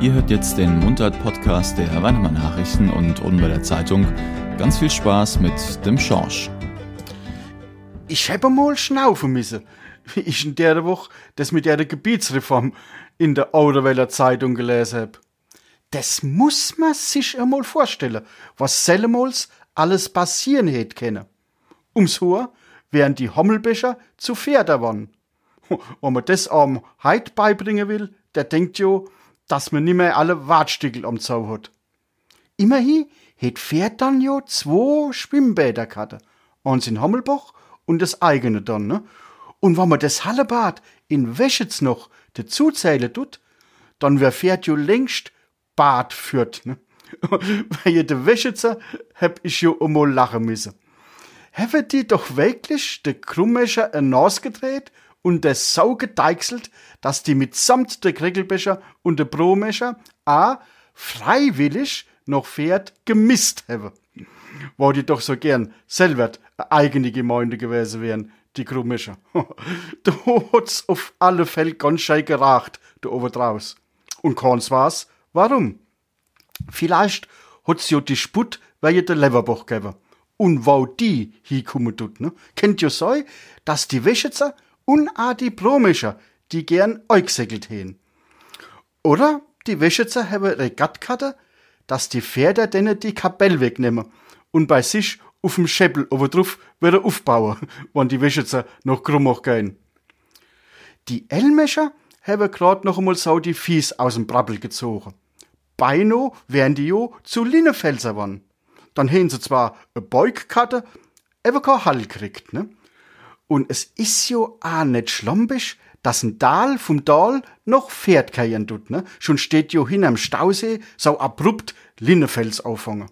Ihr hört jetzt den Mundart-Podcast der Weinemann Nachrichten und Unweiler Zeitung. Ganz viel Spaß mit dem Schorsch. Ich habe mal schnaufen müssen, wie ich in der Woche das mit der Gebietsreform in der Ouderweller Zeitung gelesen habe. Das muss man sich einmal vorstellen, was sellemals alles passieren hätte können. Ums Hoher wären die Hommelbecher zu Pferde waren. Wenn man das am Heid beibringen will, der denkt jo, dass man nimmer alle Wartstickel am Zau hat. Immerhin het Pferd dann jo zwei Schwimmbäder gehabt. Eins in Hommelbach und das eigene dann, ne? Und wenn man das Hallebad in Wäschetz noch dazu zählen tut, dann wär Pferd jo längst Bad führt, ne? Weil je de Wäschetzer hab ich jo einmal lachen müssen. Haben die doch wirklich de Krummescher ein Nas gedreht und der Sau gedeichselt, dass die mitsamt der Krickelbecher und der Bromescher a freiwillig noch Pferd gemisst haben. Wo die doch so gern selber eine eigene Gemeinde gewesen wären, die Krummischer. da hat's auf alle Fälle ganz schön geracht, da oben draus. Und keins war's, warum? Vielleicht hat's ja die Sput, weil ihr der Leverbach gegeben. Und wo die hinkommen tut, ne? Kennt ihr so, dass die Wäschetzer die Bromischer, die gern euchsäckelt hähen. Oder die Wäschetzer haben Regattkarte, dass die Pferde denen die Kapell wegnehmen und bei sich auf dem Schäppel oben drauf wieder aufbauen, wenn die Wäschetzer noch krummach gehen. Die Elmescher haben grad noch einmal so die Fies aus dem Brabbel gezogen. Beino wären die jo zu Linnefelser waren. Dann hätten sie zwar eine Beugkarte, aber kein Hall kriegt, ne? Und es is jo auch nicht schlampisch, dass ein Dal vom Dal noch Pferd keien tut, ne? Schon steht jo hin am Stausee so abrupt Linnefels auffangen.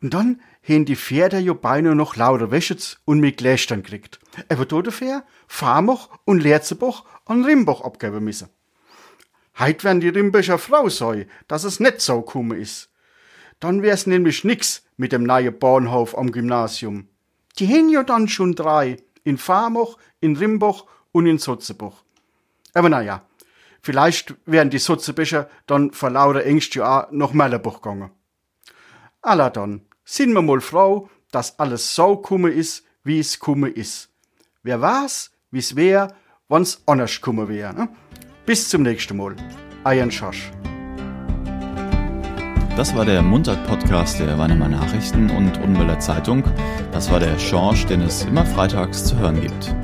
Und dann hen die Pferde jo beinahe noch lauter Wäschetz und mit Glästern kriegt. Aber dafür Farmoch und Lerzebach an Rimbach abgeben müssen. Heit werden die Rimbecher Frau sei, dass es net so kumme is. Dann wär's nämlich nix mit dem neuen Bahnhof am Gymnasium. Die hen ja dann schon drei, in Farmoch, in Rimbach und in Sotzebach. Aber naja, vielleicht wären die Sotzebecher dann vor lauter Ängst ja auch nach Mellerbach gegangen. Alla dann, sind wir mal froh, dass alles so kumme is, wie es kumme is. Wer weiß, wie's wär, wann's anders kumme wär. Ne? Bis zum nächsten Mal. Ian Schosch. Das war der Mundart-Podcast der Weinemer Nachrichten und Unweiler Zeitung. Das war der Schorsch, den es immer freitags zu hören gibt.